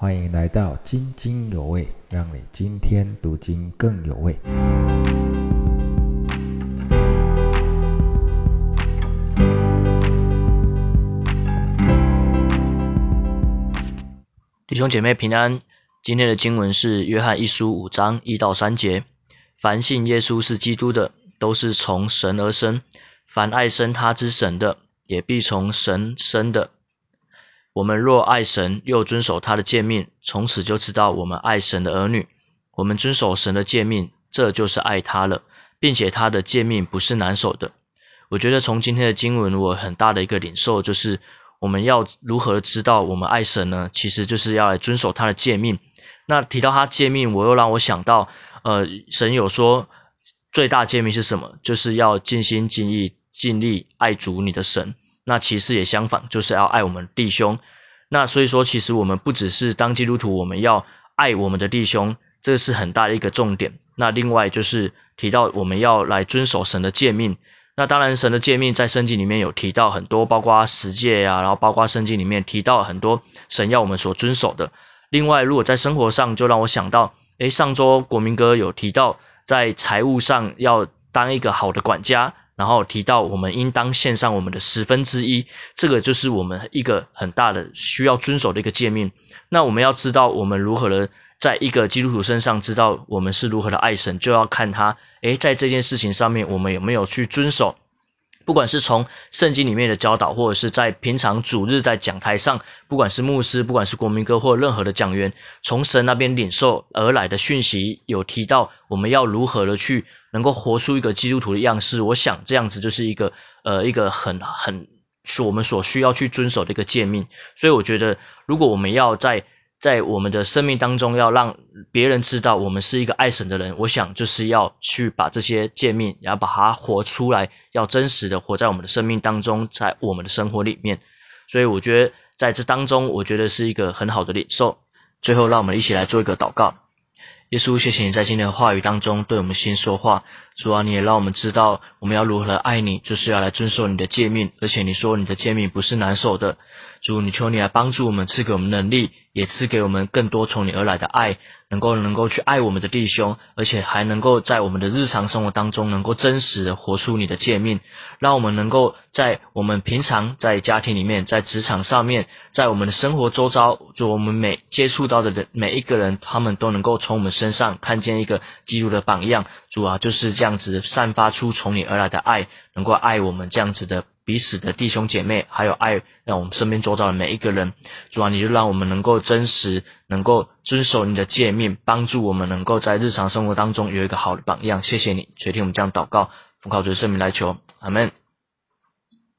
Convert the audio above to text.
欢迎来到津津有味，让你今天读经更有味。弟兄姐妹平安，今天的经文是约翰一书五章一到三节。凡信耶稣是基督的，都是从神而生；凡爱生他之神的，也必从神生的。我们若爱神，又遵守他的诫命，从此就知道我们爱神的儿女。我们遵守神的诫命，这就是爱他了，并且他的诫命不是难守的。我觉得从今天的经文，我很大的一个领受就是，我们要如何知道我们爱神呢？其实就是要来遵守他的诫命。那提到他诫命，我又让我想到，呃，神有说最大诫命是什么？就是要尽心尽意尽力爱主你的神。那其实也相反，就是要爱我们弟兄。那所以说，其实我们不只是当基督徒，我们要爱我们的弟兄，这是很大的一个重点。那另外就是提到我们要来遵守神的诫命。那当然，神的诫命在圣经里面有提到很多，包括十诫呀，然后包括圣经里面提到很多神要我们所遵守的。另外，如果在生活上，就让我想到，诶，上周国民哥有提到，在财务上要当一个好的管家。然后提到我们应当献上我们的十分之一，这个就是我们一个很大的需要遵守的一个诫命。那我们要知道我们如何的在一个基督徒身上知道我们是如何的爱神，就要看他，诶，在这件事情上面我们有没有去遵守。不管是从圣经里面的教导，或者是在平常主日在讲台上，不管是牧师，不管是国民歌或任何的讲员，从神那边领受而来的讯息，有提到我们要如何的去能够活出一个基督徒的样式。我想这样子就是一个呃一个很很是我们所需要去遵守的一个诫命。所以我觉得，如果我们要在在我们的生命当中，要让别人知道我们是一个爱神的人，我想就是要去把这些诫命，然后把它活出来，要真实的活在我们的生命当中，在我们的生活里面。所以我觉得在这当中，我觉得是一个很好的领受。最后，让我们一起来做一个祷告。耶稣，谢谢你在今天的话语当中对我们先说话。主啊，你也让我们知道我们要如何爱你，就是要来遵守你的诫命。而且你说你的诫命不是难受的。主，你求你来帮助我们，赐给我们能力，也赐给我们更多从你而来的爱，能够能够去爱我们的弟兄，而且还能够在我们的日常生活当中，能够真实的活出你的诫命，让我们能够在我们平常在家庭里面，在职场上面，在我们的生活周遭，就我们每接触到的人每一个人，他们都能够从我们身上看见一个基督的榜样。主啊，就是这样子散发出从你而来的爱，能够爱我们这样子的。彼此的弟兄姐妹，还有爱，让我们身边周遭的每一个人，主啊，你就让我们能够真实，能够遵守你的诫命，帮助我们能够在日常生活当中有一个好的榜样。谢谢你，垂听我们这样祷告，奉靠主圣名来求，阿门。